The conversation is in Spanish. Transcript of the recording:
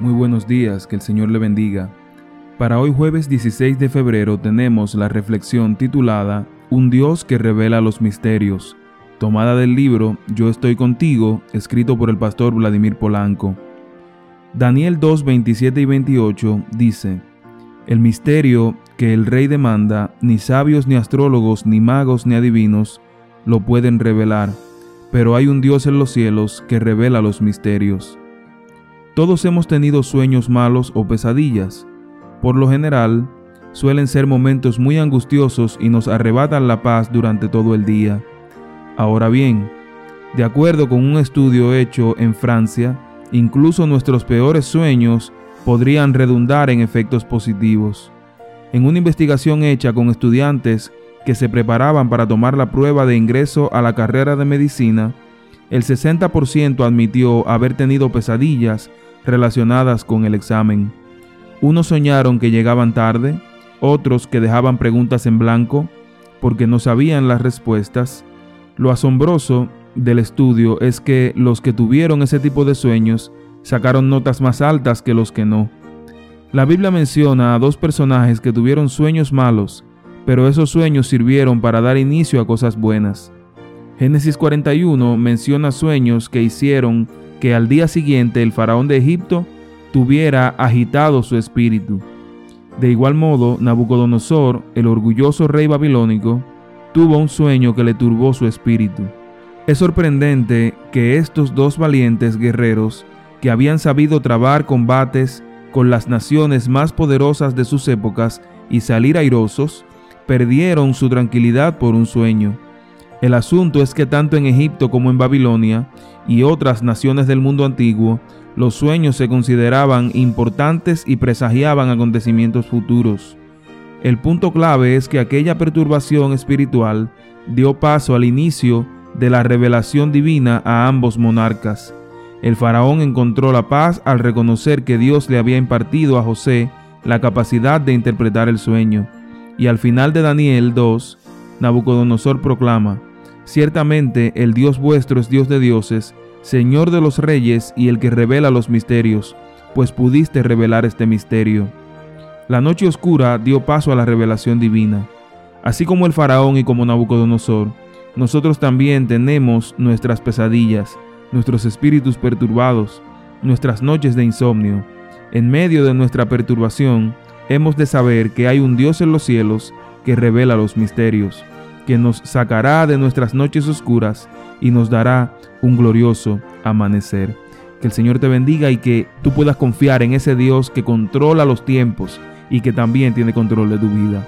Muy buenos días, que el Señor le bendiga. Para hoy jueves 16 de febrero tenemos la reflexión titulada Un Dios que revela los misterios, tomada del libro Yo estoy contigo, escrito por el pastor Vladimir Polanco. Daniel 2, 27 y 28 dice, El misterio que el rey demanda, ni sabios ni astrólogos, ni magos ni adivinos, lo pueden revelar, pero hay un Dios en los cielos que revela los misterios. Todos hemos tenido sueños malos o pesadillas. Por lo general, suelen ser momentos muy angustiosos y nos arrebatan la paz durante todo el día. Ahora bien, de acuerdo con un estudio hecho en Francia, incluso nuestros peores sueños podrían redundar en efectos positivos. En una investigación hecha con estudiantes que se preparaban para tomar la prueba de ingreso a la carrera de medicina, el 60% admitió haber tenido pesadillas relacionadas con el examen. Unos soñaron que llegaban tarde, otros que dejaban preguntas en blanco porque no sabían las respuestas. Lo asombroso del estudio es que los que tuvieron ese tipo de sueños sacaron notas más altas que los que no. La Biblia menciona a dos personajes que tuvieron sueños malos, pero esos sueños sirvieron para dar inicio a cosas buenas. Génesis 41 menciona sueños que hicieron que al día siguiente el faraón de Egipto tuviera agitado su espíritu. De igual modo, Nabucodonosor, el orgulloso rey babilónico, tuvo un sueño que le turbó su espíritu. Es sorprendente que estos dos valientes guerreros, que habían sabido trabar combates con las naciones más poderosas de sus épocas y salir airosos, perdieron su tranquilidad por un sueño. El asunto es que tanto en Egipto como en Babilonia y otras naciones del mundo antiguo, los sueños se consideraban importantes y presagiaban acontecimientos futuros. El punto clave es que aquella perturbación espiritual dio paso al inicio de la revelación divina a ambos monarcas. El faraón encontró la paz al reconocer que Dios le había impartido a José la capacidad de interpretar el sueño. Y al final de Daniel 2, Nabucodonosor proclama, Ciertamente el Dios vuestro es Dios de dioses, Señor de los reyes y el que revela los misterios, pues pudiste revelar este misterio. La noche oscura dio paso a la revelación divina. Así como el faraón y como Nabucodonosor, nosotros también tenemos nuestras pesadillas, nuestros espíritus perturbados, nuestras noches de insomnio. En medio de nuestra perturbación, hemos de saber que hay un Dios en los cielos que revela los misterios que nos sacará de nuestras noches oscuras y nos dará un glorioso amanecer. Que el Señor te bendiga y que tú puedas confiar en ese Dios que controla los tiempos y que también tiene control de tu vida.